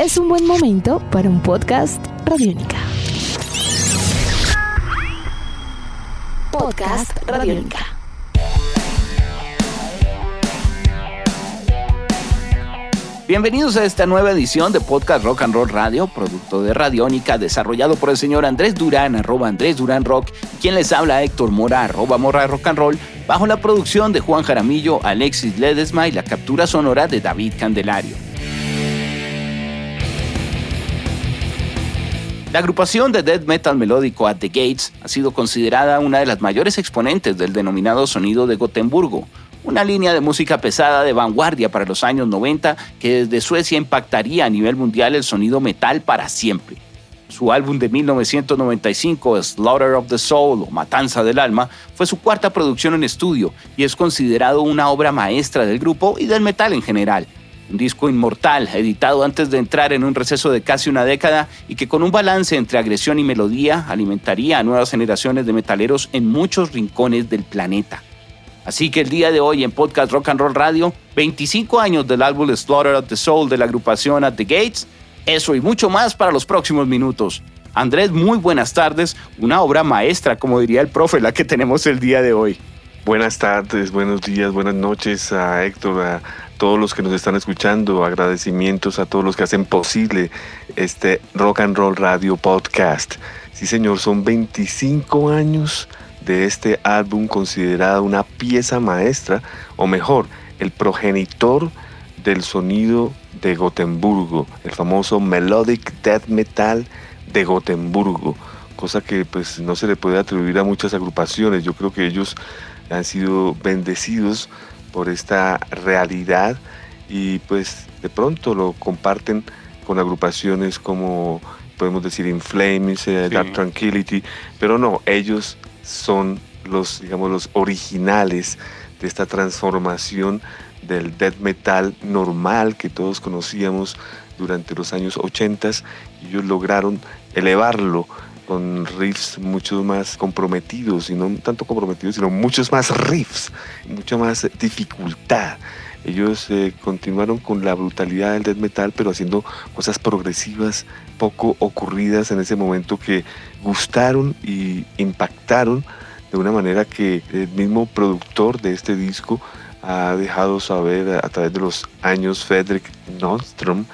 es un buen momento para un podcast Radiónica. Podcast Radiónica. Bienvenidos a esta nueva edición de Podcast Rock and Roll Radio, producto de Radiónica, desarrollado por el señor Andrés Durán, arroba Andrés Durán Rock, quien les habla Héctor Mora, arroba Mora Rock and Roll, bajo la producción de Juan Jaramillo, Alexis Ledesma y la captura sonora de David Candelario. La agrupación de death metal melódico At the Gates ha sido considerada una de las mayores exponentes del denominado sonido de Gotemburgo, una línea de música pesada de vanguardia para los años 90 que desde Suecia impactaría a nivel mundial el sonido metal para siempre. Su álbum de 1995, Slaughter of the Soul o Matanza del Alma, fue su cuarta producción en estudio y es considerado una obra maestra del grupo y del metal en general. Un disco inmortal, editado antes de entrar en un receso de casi una década y que con un balance entre agresión y melodía alimentaría a nuevas generaciones de metaleros en muchos rincones del planeta. Así que el día de hoy en Podcast Rock and Roll Radio, 25 años del álbum Slaughter of the Soul de la agrupación At the Gates, eso y mucho más para los próximos minutos. Andrés, muy buenas tardes, una obra maestra, como diría el profe, la que tenemos el día de hoy. Buenas tardes, buenos días, buenas noches a Héctor, a todos los que nos están escuchando, agradecimientos a todos los que hacen posible este Rock and Roll Radio Podcast. Sí, señor, son 25 años de este álbum considerado una pieza maestra, o mejor, el progenitor del sonido de Gotemburgo, el famoso Melodic Death Metal de Gotemburgo, cosa que pues no se le puede atribuir a muchas agrupaciones. Yo creo que ellos han sido bendecidos por esta realidad y pues de pronto lo comparten con agrupaciones como podemos decir In Flames, eh, Dark Tranquility, pero no, ellos son los digamos los originales de esta transformación del death metal normal que todos conocíamos durante los años 80 y ellos lograron elevarlo con riffs mucho más comprometidos, y no tanto comprometidos, sino muchos más riffs, mucha más dificultad. Ellos eh, continuaron con la brutalidad del death metal, pero haciendo cosas progresivas, poco ocurridas en ese momento que gustaron y impactaron de una manera que el mismo productor de este disco ha dejado saber a través de los años Frederick Nordstrom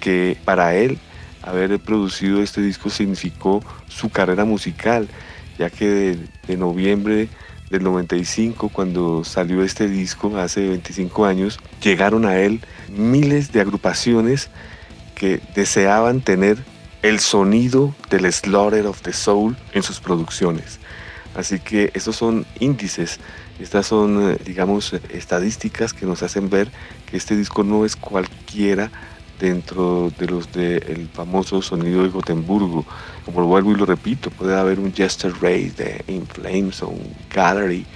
que para él haber producido este disco significó su carrera musical, ya que de, noviembre del 95, cuando salió este disco, hace 25 años, llegaron a él miles de agrupaciones que deseaban tener el sonido del Slaughter of the Soul en sus producciones. Así que estos son índices, estas son, eh, digamos, estadísticas que nos hacen ver que este disco no es cualquiera dentro de los del famoso sonido de Gotemburgo. Como lo vuelvo y lo repito, puede haber un Jester Race de In Flames o un Gallery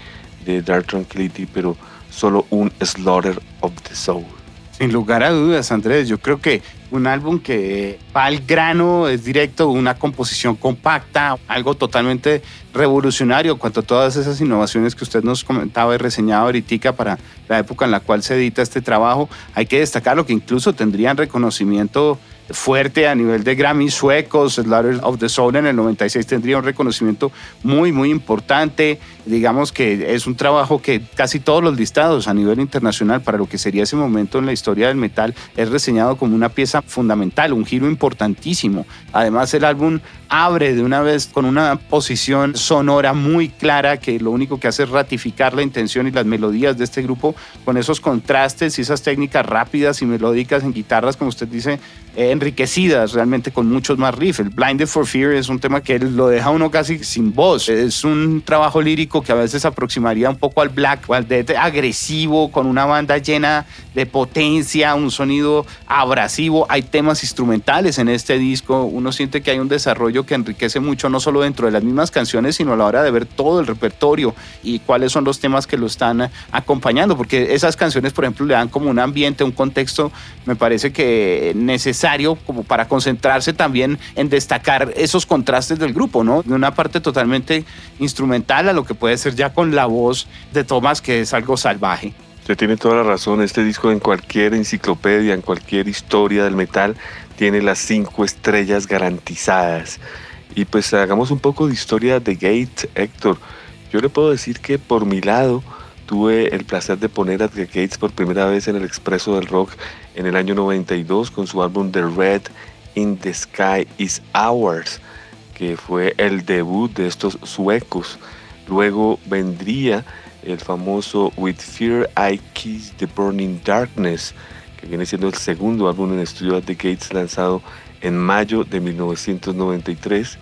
de Dark Tranquility, pero solo un Slaughter of the Soul. Sin lugar a dudas, Andrés, yo creo que un álbum que va al grano, es directo, una composición compacta, algo totalmente revolucionario cuanto a todas esas innovaciones que usted nos comentaba y reseñaba ahorita para la época en la cual se edita este trabajo. Hay que destacar lo que incluso tendrían reconocimiento fuerte a nivel de Grammy suecos. Slaughter of the Soul en el 96 tendría un reconocimiento muy, muy importante. Digamos que es un trabajo que casi todos los listados a nivel internacional para lo que sería ese momento en la historia del metal es reseñado como una pieza fundamental, un giro importantísimo. Además, el álbum abre de una vez con una posición sonora muy clara que lo único que hace es ratificar la intención y las melodías de este grupo con esos contrastes y esas técnicas rápidas y melódicas en guitarras, como usted dice, eh, enriquecidas realmente con muchos más riffs. El Blinded for Fear es un tema que lo deja uno casi sin voz. Es un trabajo lírico que a veces aproximaría un poco al black al agresivo, con una banda llena de potencia, un sonido abrasivo. Hay temas instrumentales en este disco. Uno siente que hay un desarrollo que enriquece mucho, no solo dentro de las mismas canciones, sino a la hora de ver todo el repertorio y cuáles son los temas que lo están acompañando. Porque esas canciones, por ejemplo, le dan como un ambiente, un contexto, me parece que necesario como para concentrarse también en destacar esos contrastes del grupo, ¿no? De una parte totalmente instrumental a lo que puede ser ya con la voz de Thomas, que es algo salvaje. Usted tiene toda la razón, este disco en cualquier enciclopedia, en cualquier historia del metal, tiene las cinco estrellas garantizadas. Y pues hagamos un poco de historia de Gates, Héctor. Yo le puedo decir que por mi lado tuve el placer de poner a The Gates por primera vez en el Expreso del Rock en el año 92 con su álbum The Red in the Sky is Ours, que fue el debut de estos suecos. Luego vendría el famoso With Fear I Kiss the Burning Darkness, que viene siendo el segundo álbum en estudio de Gates lanzado en mayo de 1993.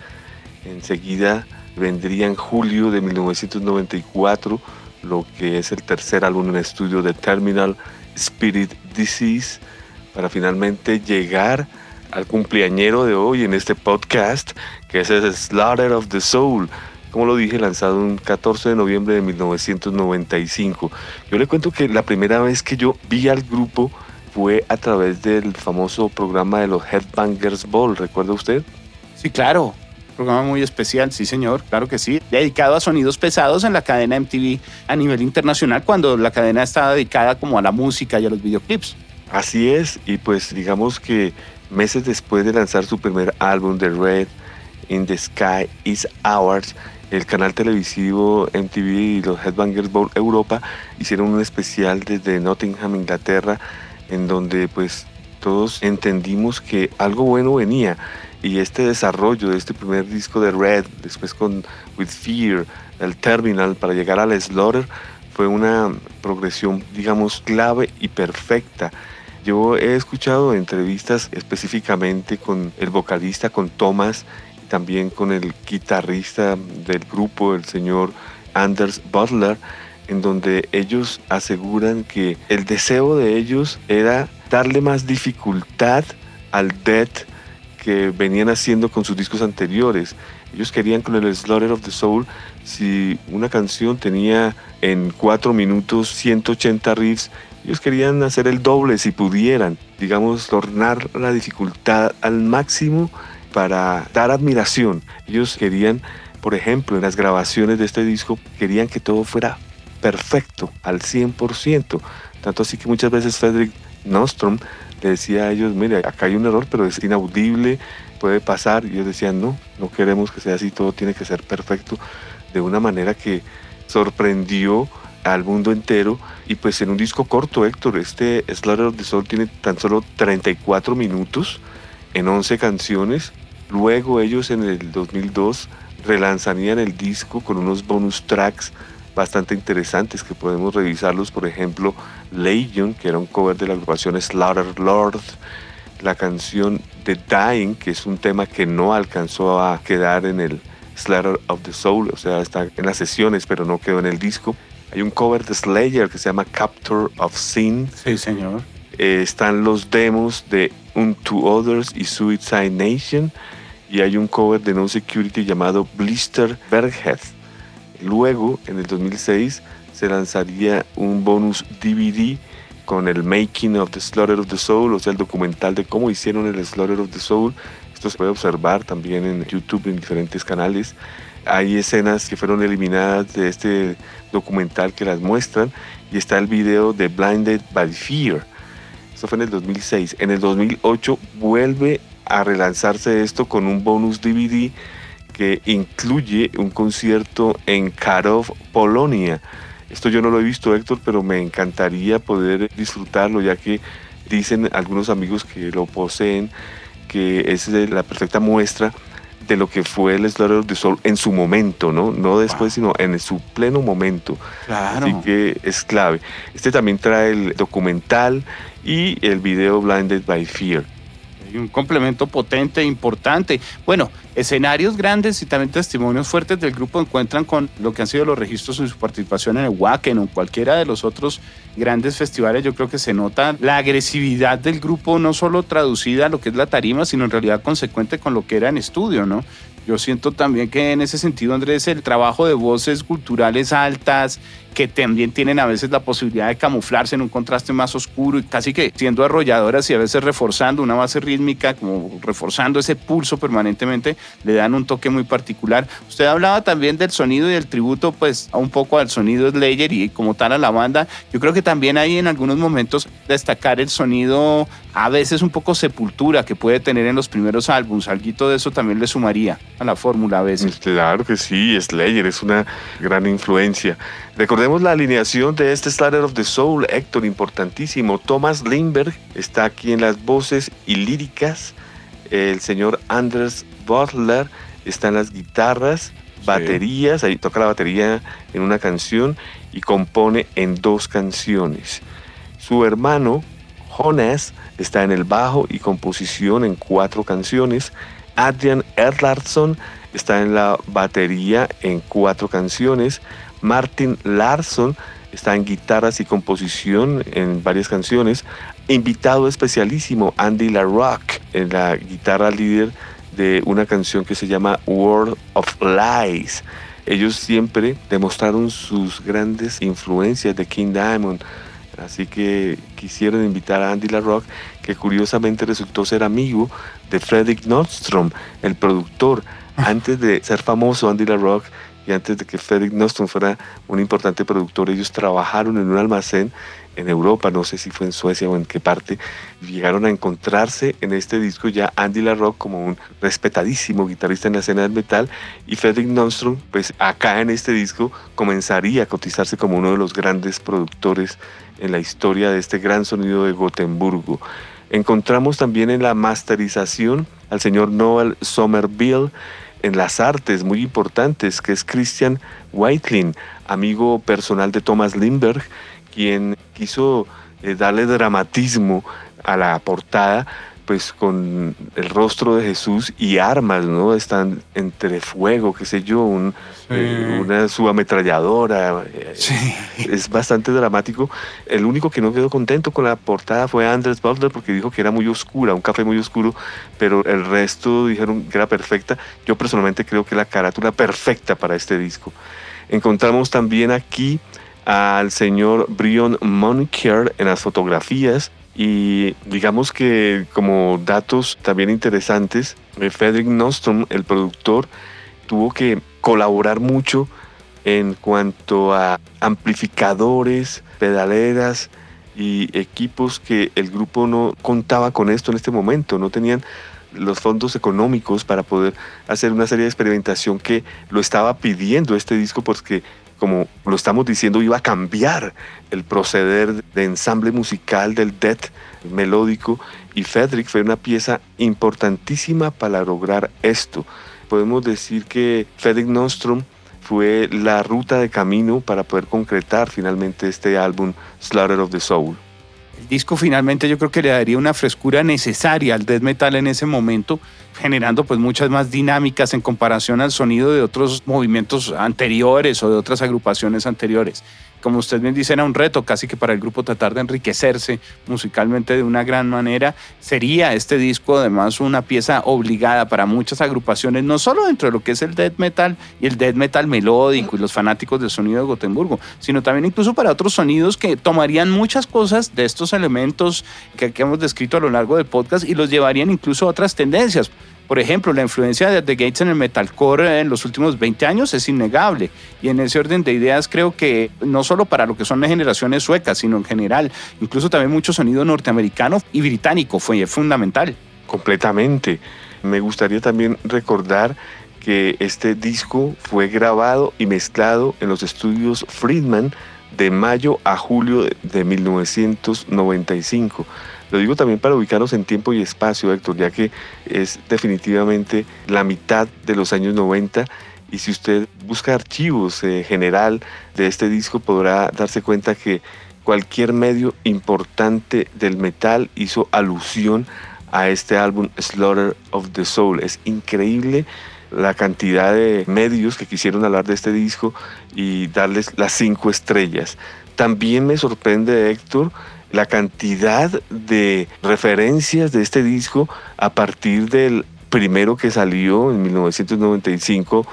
Enseguida vendría en julio de 1994 lo que es el tercer álbum en estudio de Terminal Spirit Disease, para finalmente llegar al cumpleañero de hoy en este podcast, que es el Slaughter of the Soul, como lo dije, lanzado un 14 de noviembre de 1995. Yo le cuento que la primera vez que yo vi al grupo fue a través del famoso programa de los Headbangers Ball, ¿recuerda usted? Sí, claro. Programa muy especial, sí señor, claro que sí. Dedicado a sonidos pesados en la cadena MTV a nivel internacional cuando la cadena estaba dedicada como a la música y a los videoclips. Así es, y pues digamos que meses después de lanzar su primer álbum, The Red in the Sky is Ours, el canal televisivo MTV y los Headbangers Bowl Europa hicieron un especial desde Nottingham, Inglaterra, en donde pues todos entendimos que algo bueno venía y este desarrollo de este primer disco de Red, después con With Fear, el Terminal, para llegar al Slaughter, fue una progresión, digamos, clave y perfecta. Yo he escuchado entrevistas específicamente con el vocalista, con Thomas, también con el guitarrista del grupo, el señor Anders Butler, en donde ellos aseguran que el deseo de ellos era darle más dificultad al death que venían haciendo con sus discos anteriores. Ellos querían con el Slaughter of the Soul, si una canción tenía en 4 minutos 180 riffs, ellos querían hacer el doble si pudieran, digamos, tornar la dificultad al máximo para dar admiración. Ellos querían, por ejemplo, en las grabaciones de este disco, querían que todo fuera perfecto, al 100%. Tanto así que muchas veces Frederick Nostrom le decía a ellos, mire, acá hay un error, pero es inaudible, puede pasar. Y ellos decían, no, no queremos que sea así, todo tiene que ser perfecto, de una manera que sorprendió al mundo entero. Y pues en un disco corto, Héctor, este Slaughter of the Soul tiene tan solo 34 minutos en 11 canciones. Luego ellos en el 2002 relanzarían el disco con unos bonus tracks bastante interesantes que podemos revisarlos, por ejemplo, Legion, que era un cover de la agrupación Slaughter Lord, la canción The Dying, que es un tema que no alcanzó a quedar en el Slaughter of the Soul, o sea, está en las sesiones, pero no quedó en el disco. Hay un cover de Slayer que se llama Capture of Sin. Sí, señor. Eh, están los demos de Unto Others y Suicide Nation. Y hay un cover de No Security llamado Blister Berghead. Luego, en el 2006, se lanzaría un bonus DVD con el Making of the Slaughter of the Soul, o sea, el documental de cómo hicieron el Slaughter of the Soul. Esto se puede observar también en YouTube en diferentes canales. Hay escenas que fueron eliminadas de este documental que las muestran y está el video de Blinded by Fear. Eso fue en el 2006. En el 2008 vuelve a relanzarse esto con un bonus DVD que incluye un concierto en Karov, Polonia. Esto yo no lo he visto, Héctor, pero me encantaría poder disfrutarlo, ya que dicen algunos amigos que lo poseen, que es la perfecta muestra de lo que fue el Slaughter de Sol en su momento, ¿no? No después, sino en su pleno momento. Claro. Así que es clave. Este también trae el documental y el video Blinded by Fear un complemento potente e importante. Bueno, escenarios grandes y también testimonios fuertes del grupo encuentran con lo que han sido los registros en su participación en el Wacken o cualquiera de los otros grandes festivales. Yo creo que se nota la agresividad del grupo, no solo traducida a lo que es la tarima, sino en realidad consecuente con lo que era en estudio, ¿no? Yo siento también que en ese sentido, Andrés, el trabajo de voces culturales altas que también tienen a veces la posibilidad de camuflarse en un contraste más oscuro y casi que siendo arrolladoras y a veces reforzando una base rítmica, como reforzando ese pulso permanentemente, le dan un toque muy particular. Usted hablaba también del sonido y del tributo, pues un poco al sonido Slayer y como tal a la banda. Yo creo que también hay en algunos momentos destacar el sonido a veces un poco sepultura que puede tener en los primeros álbumes. Algo de eso también le sumaría a la fórmula a veces. Claro que sí, Slayer es una gran influencia. Recordemos la alineación de este Slayer of the Soul, Héctor, importantísimo. Thomas Lindbergh está aquí en las voces y líricas. El señor Anders Butler está en las guitarras, baterías, ahí toca la batería en una canción y compone en dos canciones. Su hermano, Jonas, está en el bajo y composición en cuatro canciones. Adrian Erlardsson está en la batería en cuatro canciones. Martin Larsson está en guitarras y composición en varias canciones. Invitado especialísimo, Andy LaRock, en la guitarra líder de una canción que se llama World of Lies. Ellos siempre demostraron sus grandes influencias de King Diamond. Así que quisieron invitar a Andy LaRock, que curiosamente resultó ser amigo de Frederick Nordstrom, el productor. Ah. Antes de ser famoso, Andy LaRock y antes de que Frederick Nostrom fuera un importante productor, ellos trabajaron en un almacén en Europa, no sé si fue en Suecia o en qué parte, llegaron a encontrarse en este disco ya Andy LaRock como un respetadísimo guitarrista en la escena del metal y Frederick Nostrom, pues acá en este disco comenzaría a cotizarse como uno de los grandes productores en la historia de este gran sonido de Gotemburgo. Encontramos también en la masterización al señor Noel Somerville, en las artes muy importantes, que es Christian Whitelin, amigo personal de Thomas Lindbergh, quien quiso eh, darle dramatismo a la portada pues con el rostro de Jesús y armas, ¿no? Están entre fuego, qué sé yo, un, eh, una subametralladora. Eh, es bastante dramático. El único que no quedó contento con la portada fue Andrés Butler porque dijo que era muy oscura, un café muy oscuro, pero el resto dijeron que era perfecta. Yo personalmente creo que la carátula perfecta para este disco. Encontramos también aquí al señor Brion Moniker en las fotografías y digamos que como datos también interesantes, eh, Frederick Nostrom, el productor, tuvo que colaborar mucho en cuanto a amplificadores, pedaleras y equipos que el grupo no contaba con esto en este momento, no tenían los fondos económicos para poder hacer una serie de experimentación que lo estaba pidiendo este disco porque como lo estamos diciendo, iba a cambiar el proceder de ensamble musical del death melódico y Frederick fue una pieza importantísima para lograr esto. Podemos decir que Frederick Nostrom fue la ruta de camino para poder concretar finalmente este álbum Slaughter of the Soul. El disco finalmente yo creo que le daría una frescura necesaria al death metal en ese momento generando pues muchas más dinámicas en comparación al sonido de otros movimientos anteriores o de otras agrupaciones anteriores. Como usted bien dice, era un reto casi que para el grupo tratar de enriquecerse musicalmente de una gran manera. Sería este disco además una pieza obligada para muchas agrupaciones, no solo dentro de lo que es el death metal y el death metal melódico y los fanáticos del sonido de Gotemburgo, sino también incluso para otros sonidos que tomarían muchas cosas de estos elementos que, que hemos descrito a lo largo del podcast y los llevarían incluso a otras tendencias. Por ejemplo, la influencia de The Gates en el metalcore en los últimos 20 años es innegable. Y en ese orden de ideas creo que no solo para lo que son las generaciones suecas, sino en general, incluso también mucho sonido norteamericano y británico fue fundamental. Completamente. Me gustaría también recordar que este disco fue grabado y mezclado en los estudios Friedman de mayo a julio de 1995. Lo digo también para ubicarnos en tiempo y espacio, Héctor, ya que es definitivamente la mitad de los años 90 y si usted busca archivos eh, general de este disco podrá darse cuenta que cualquier medio importante del metal hizo alusión a este álbum Slaughter of the Soul. Es increíble la cantidad de medios que quisieron hablar de este disco y darles las cinco estrellas. También me sorprende, Héctor, la cantidad de referencias de este disco a partir del primero que salió en 1995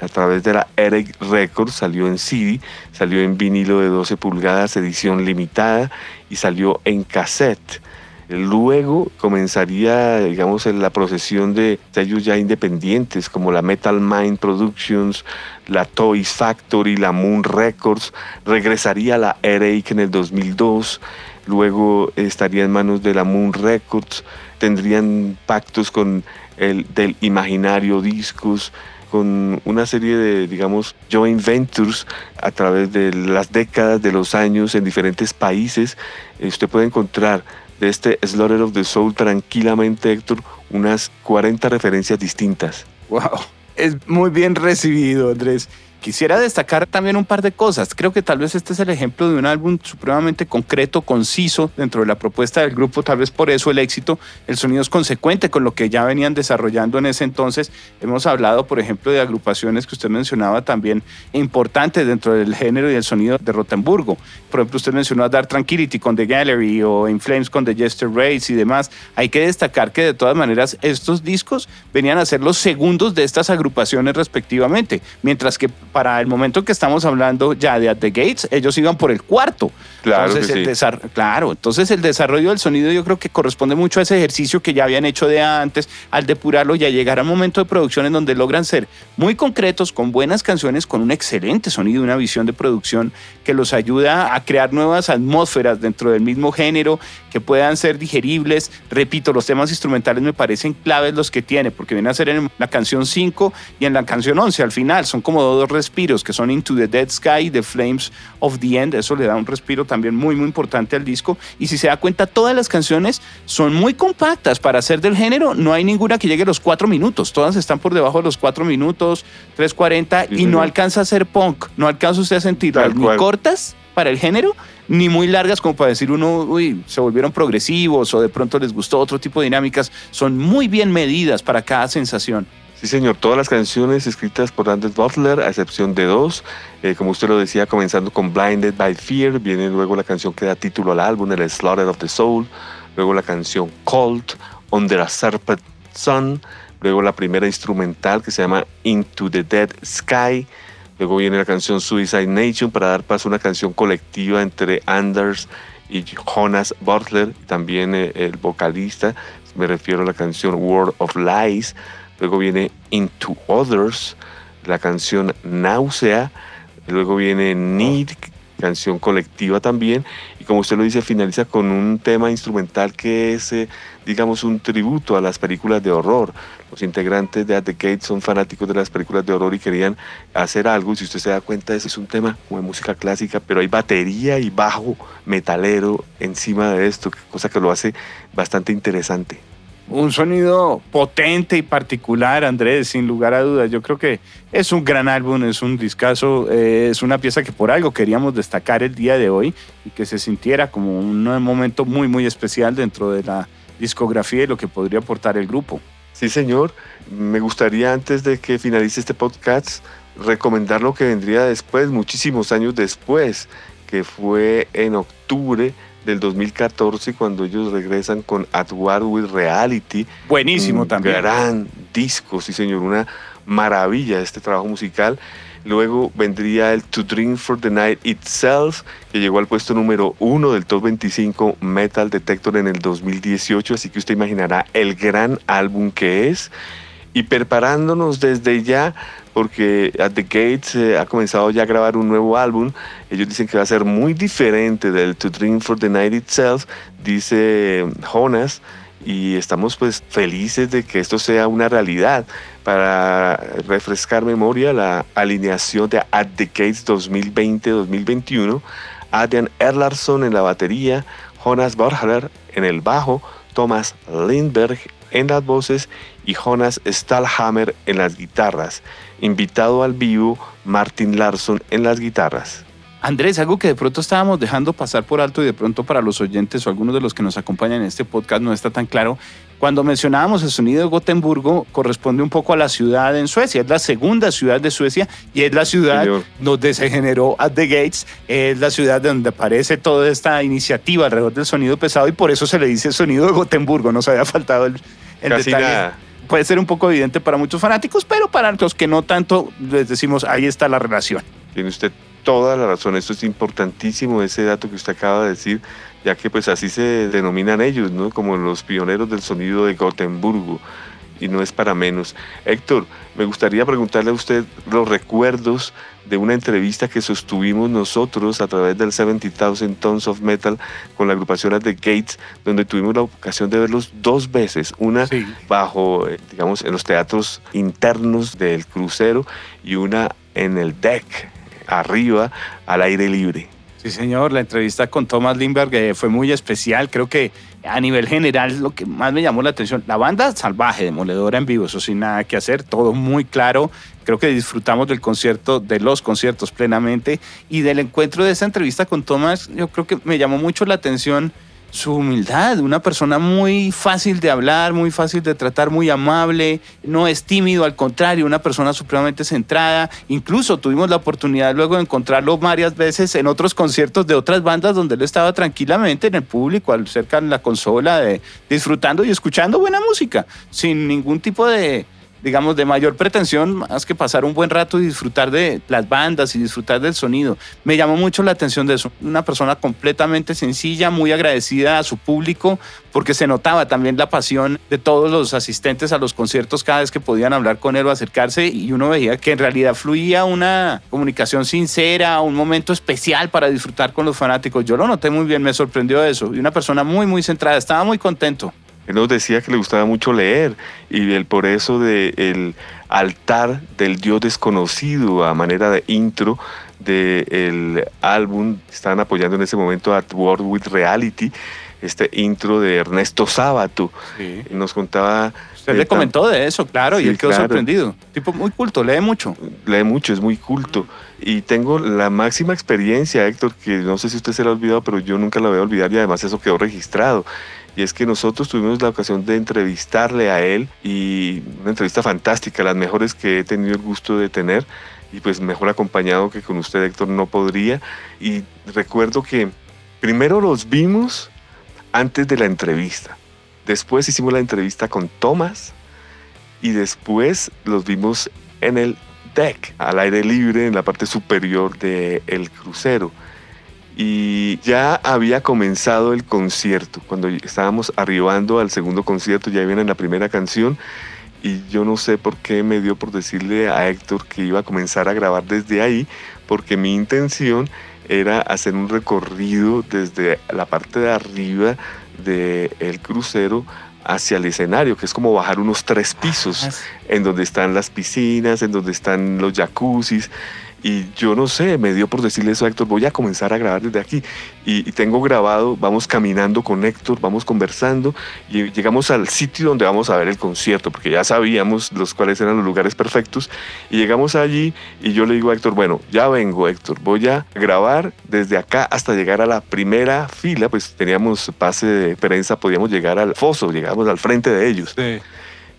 a través de la Eric Records, salió en CD, salió en vinilo de 12 pulgadas, edición limitada y salió en cassette. Luego comenzaría, digamos, la procesión de sellos ya independientes como la Metal Mind Productions, la Toys Factory, la Moon Records. Regresaría la Eric en el 2002. Luego estaría en manos de la Moon Records. Tendrían pactos con el del Imaginario Discos con una serie de, digamos, joint ventures a través de las décadas, de los años en diferentes países. Eh, usted puede encontrar de este Slaughter of the Soul tranquilamente, Héctor, unas 40 referencias distintas. ¡Wow! Es muy bien recibido, Andrés. Quisiera destacar también un par de cosas. Creo que tal vez este es el ejemplo de un álbum supremamente concreto, conciso dentro de la propuesta del grupo. Tal vez por eso el éxito, el sonido es consecuente con lo que ya venían desarrollando en ese entonces. Hemos hablado, por ejemplo, de agrupaciones que usted mencionaba también importantes dentro del género y el sonido de Rotenburgo. Por ejemplo, usted mencionó a Dark Tranquility con The Gallery o In Flames con The Jester Race y demás. Hay que destacar que de todas maneras estos discos venían a ser los segundos de estas agrupaciones respectivamente, mientras que para el momento que estamos hablando ya de At the Gates, ellos iban por el cuarto. Claro, entonces, que el sí. claro, entonces el desarrollo del sonido yo creo que corresponde mucho a ese ejercicio que ya habían hecho de antes, al depurarlo y a llegar a un momento de producción en donde logran ser muy concretos, con buenas canciones, con un excelente sonido, una visión de producción que los ayuda a crear nuevas atmósferas dentro del mismo género, que puedan ser digeribles. Repito, los temas instrumentales me parecen claves los que tiene, porque vienen a ser en la canción 5 y en la canción 11 al final, son como dos respiros que son Into the Dead Sky, The Flames of the End, eso le da un respiro también muy muy importante al disco. Y si se da cuenta todas las canciones son muy compactas. Para ser del género, no hay ninguna que llegue a los cuatro minutos, todas están por debajo de los cuatro minutos, 3.40 y no alcanza a ser punk, no alcanza usted a sentirlas ni cortas para el género, ni muy largas como para decir uno, uy, se volvieron progresivos o de pronto les gustó otro tipo de dinámicas, son muy bien medidas para cada sensación. Sí, señor, todas las canciones escritas por Anders Butler, a excepción de dos. Eh, como usted lo decía, comenzando con Blinded by Fear, viene luego la canción que da título al álbum, el Slaughter of the Soul, luego la canción Cold, Under a Serpent Sun, luego la primera instrumental que se llama Into the Dead Sky, luego viene la canción Suicide Nation para dar paso a una canción colectiva entre Anders y Jonas Butler, también eh, el vocalista, me refiero a la canción World of Lies, luego viene Into Others, la canción Náusea, luego viene Need, canción colectiva también, y como usted lo dice, finaliza con un tema instrumental que es, eh, digamos, un tributo a las películas de horror. Los integrantes de At the Gate son fanáticos de las películas de horror y querían hacer algo, si usted se da cuenta, ese es un tema como de música clásica, pero hay batería y bajo metalero encima de esto, cosa que lo hace bastante interesante. Un sonido potente y particular, Andrés, sin lugar a dudas. Yo creo que es un gran álbum, es un discazo, eh, es una pieza que por algo queríamos destacar el día de hoy y que se sintiera como un momento muy, muy especial dentro de la discografía y lo que podría aportar el grupo. Sí, señor. Me gustaría antes de que finalice este podcast recomendar lo que vendría después, muchísimos años después, que fue en octubre del 2014 cuando ellos regresan con At War with Reality. Buenísimo un también. Gran disco, sí señor, una maravilla este trabajo musical. Luego vendría el To Dream for the Night Itself, que llegó al puesto número uno del Top 25 Metal Detector en el 2018, así que usted imaginará el gran álbum que es. Y preparándonos desde ya, porque At the Gates eh, ha comenzado ya a grabar un nuevo álbum, ellos dicen que va a ser muy diferente del To Dream for the Night Itself, dice Jonas, y estamos pues felices de que esto sea una realidad. Para refrescar memoria, la alineación de At the Gates 2020-2021, Adrian Erlarsson en la batería, Jonas Borhaler en el bajo, Thomas Lindberg en las voces y Jonas Stahlhammer en las guitarras. Invitado al vivo, Martin Larsson en las guitarras. Andrés, algo que de pronto estábamos dejando pasar por alto y de pronto para los oyentes o algunos de los que nos acompañan en este podcast no está tan claro. Cuando mencionábamos el sonido de Gotemburgo, corresponde un poco a la ciudad en Suecia. Es la segunda ciudad de Suecia y es la ciudad Señor. donde se generó At the Gates. Es la ciudad donde aparece toda esta iniciativa alrededor del sonido pesado y por eso se le dice sonido de Gotemburgo. Nos había faltado el, el Casi detalle nada. Puede ser un poco evidente para muchos fanáticos, pero para los que no tanto, les decimos, ahí está la relación. Tiene usted toda la razón, esto es importantísimo, ese dato que usted acaba de decir, ya que pues así se denominan ellos, ¿no? Como los pioneros del sonido de Gotemburgo y no es para menos. Héctor, me gustaría preguntarle a usted los recuerdos de una entrevista que sostuvimos nosotros a través del 70,000 Tons of Metal con la agrupación The Gates, donde tuvimos la ocasión de verlos dos veces, una bajo, eh, digamos, en los teatros internos del crucero y una en el deck, arriba, al aire libre. Sí, señor, la entrevista con Thomas Lindbergh eh, fue muy especial. Creo que a nivel general lo que más me llamó la atención, la banda salvaje, demoledora en vivo, eso sin nada que hacer, todo muy claro. Creo que disfrutamos del concierto, de los conciertos plenamente y del encuentro de esa entrevista con Thomas, yo creo que me llamó mucho la atención su humildad, una persona muy fácil de hablar, muy fácil de tratar, muy amable, no es tímido, al contrario, una persona supremamente centrada. Incluso tuvimos la oportunidad luego de encontrarlo varias veces en otros conciertos de otras bandas donde él estaba tranquilamente en el público, cerca de la consola, de, disfrutando y escuchando buena música, sin ningún tipo de, digamos, de mayor pretensión más que pasar un buen rato y disfrutar de las bandas y disfrutar del sonido. Me llamó mucho la atención de eso. Una persona completamente sencilla, muy agradecida a su público, porque se notaba también la pasión de todos los asistentes a los conciertos cada vez que podían hablar con él o acercarse y uno veía que en realidad fluía una comunicación sincera, un momento especial para disfrutar con los fanáticos. Yo lo noté muy bien, me sorprendió eso. Y una persona muy, muy centrada, estaba muy contento. Él nos decía que le gustaba mucho leer y el, por eso de el altar del Dios desconocido a manera de intro del álbum, estaban apoyando en ese momento a World with Reality, este intro de Ernesto Sábato. Nos contaba... Usted le comentó de eso, claro, y él quedó sorprendido. Tipo muy culto, lee mucho. Lee mucho, es muy culto. Y tengo la máxima experiencia, Héctor, que no sé si usted se la ha olvidado, pero yo nunca la voy a olvidar y además eso quedó registrado y es que nosotros tuvimos la ocasión de entrevistarle a él y una entrevista fantástica, las mejores que he tenido el gusto de tener. Y pues mejor acompañado que con usted Héctor no podría. Y recuerdo que primero los vimos antes de la entrevista, después hicimos la entrevista con Thomas y después los vimos en el deck, al aire libre en la parte superior del crucero y ya había comenzado el concierto. Cuando estábamos arribando al segundo concierto, ya viene la primera canción y yo no sé por qué me dio por decirle a Héctor que iba a comenzar a grabar desde ahí, porque mi intención era hacer un recorrido desde la parte de arriba del crucero hacia el escenario, que es como bajar unos tres pisos, en donde están las piscinas, en donde están los jacuzzis. Y yo no sé, me dio por decirle eso a Héctor, voy a comenzar a grabar desde aquí. Y, tengo grabado, vamos caminando con Héctor, vamos conversando y llegamos al sitio donde vamos a ver el concierto, porque ya sabíamos los cuáles eran los lugares perfectos. Y llegamos allí y yo le digo a Héctor, bueno, ya vengo Héctor, voy a grabar desde acá hasta llegar a la primera fila, pues teníamos pase de prensa, podíamos llegar al foso, llegamos al frente de ellos. Sí.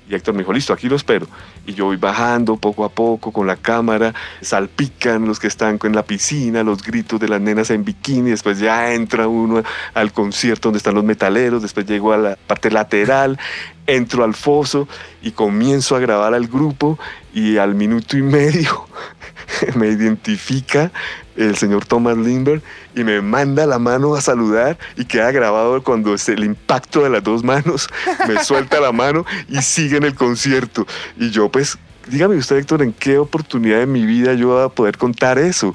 Y Héctor me dijo, listo, aquí lo espero. Y yo voy bajando poco a poco con la cámara, salpican los que están en la piscina, los gritos de las nenas en bikini, después ya entra uno al concierto donde están los metaleros, después llego a la parte lateral, entro al foso y comienzo a grabar al grupo y al minuto y medio me identifica el señor Thomas Lindbergh y me manda la mano a saludar y queda grabado cuando es el impacto de las dos manos, me suelta la mano y sigue en el concierto. Y yo pues dígame usted, Héctor, ¿en qué oportunidad de mi vida yo voy a poder contar eso?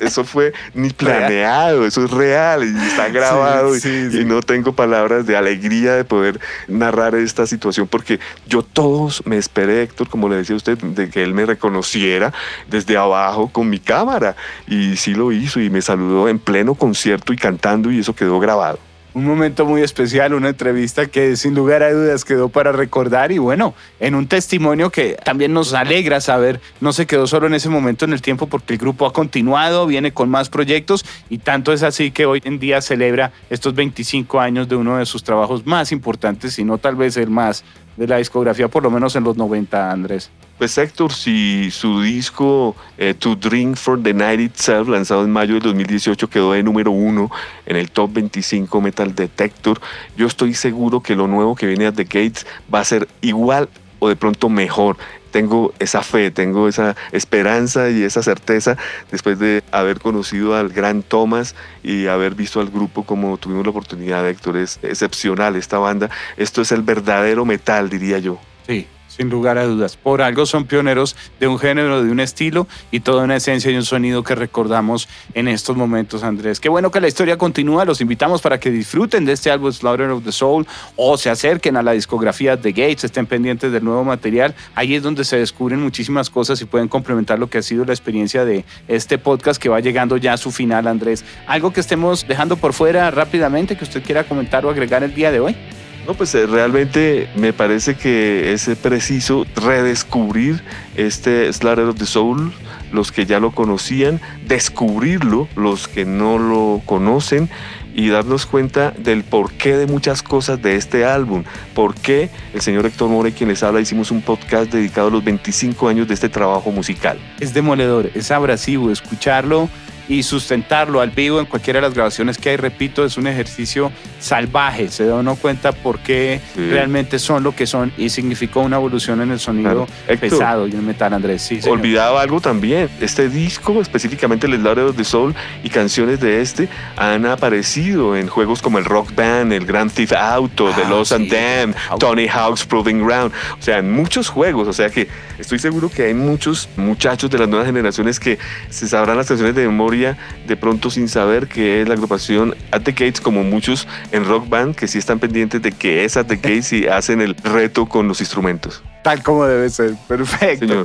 eso fue ni planeado, eso es real y está grabado y, no tengo palabras de alegría de poder narrar esta situación porque yo todos me esperé, Héctor, como le decía usted, de que él me reconociera desde abajo con mi cámara y sí lo hizo y me saludó en pleno concierto y cantando y eso quedó grabado un momento muy especial, una entrevista que sin lugar a dudas quedó para recordar y bueno, en un testimonio que también nos alegra saber, no se quedó solo en ese momento en el tiempo porque el grupo ha continuado, viene con más proyectos y tanto es así que hoy en día celebra estos 25 años de uno de sus trabajos más importantes, si no tal vez el más de la discografía, por lo menos en los 90, Andrés. Pues Héctor, si su disco eh, To Drink for the Night Itself, lanzado en mayo del 2018, quedó de número uno en el Top 25 Metal Detector, yo estoy seguro que lo nuevo que viene a The Gates va a ser igual o de pronto mejor. Tengo esa fe, tengo esa esperanza y esa certeza después de haber conocido al gran Thomas y haber visto al grupo como tuvimos la oportunidad, Héctor. Es excepcional esta banda. Esto es el verdadero metal, diría yo. Sí, sin lugar a dudas. Por algo son pioneros de un género, de un estilo y toda una esencia y un sonido que recordamos en estos momentos, Andrés. Qué bueno que la historia continúa. Los invitamos para que disfruten de este álbum Slaughter of the Soul o se acerquen a la discografía de Gates, estén pendientes del nuevo material. Ahí es donde se descubren muchísimas cosas y pueden complementar lo que ha sido la experiencia de este podcast que va llegando ya a su final, Andrés. Algo que estemos dejando por fuera rápidamente que usted quiera comentar o agregar el día de hoy. No, pues eh, realmente me parece que es preciso redescubrir este Slaughter of the Soul, los que ya lo conocían, descubrirlo, los que no lo conocen y darnos cuenta del porqué de muchas cosas de este álbum. Por qué el señor Héctor More, quien les habla, hicimos un podcast dedicado a los 25 años de este trabajo musical. Es demoledor, es abrasivo escucharlo y sustentarlo al vivo en cualquiera de las grabaciones que hay, repito, es un ejercicio salvaje. Se da uno cuenta por qué realmente son lo que son y significó una evolución en el sonido pesado y el metal, Andrés. Sí, Olvidaba algo también. Este disco, específicamente el of the Soul y canciones de este, han aparecido en juegos como el Rock Band, el Grand Theft Auto, The ah, Lost and Damned, Tony Hawk's Proving Ground. O sea, en muchos juegos. O sea que estoy seguro que hay muchos muchachos de las nuevas generaciones que se sabrán las canciones de memoria de pronto sin saber que es la agrupación At the Gates, como muchos en Rock Band, que sí están pendientes de que es At the Gates y hacen el reto con los instrumentos. Tal como debe ser, perfecto.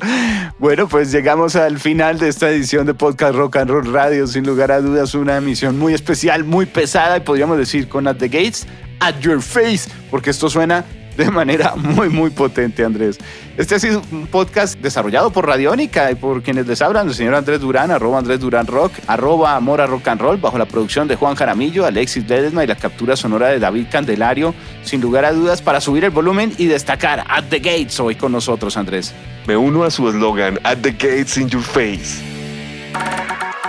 Bueno, pues llegamos al final de esta edición de Podcast Rock and Roll Radio. Sin lugar a dudas, una emisión muy especial, muy pesada y podríamos decir con At the Gates, At Your Face, porque esto suena de manera muy, muy potente, Andrés. Este ha sido un podcast desarrollado por Radiónica y por quienes les hablan, el señor Andrés Durán, arroba Andrés Durán Rock, arroba Mora Rock and Roll, bajo la producción de Juan Jaramillo, Alexis Ledesma y la captura sonora de David Candelario, sin lugar a dudas, para subir el volumen y destacar At the Gates hoy con nosotros, Andrés. Me uno a su eslogan, At the Gates in your face.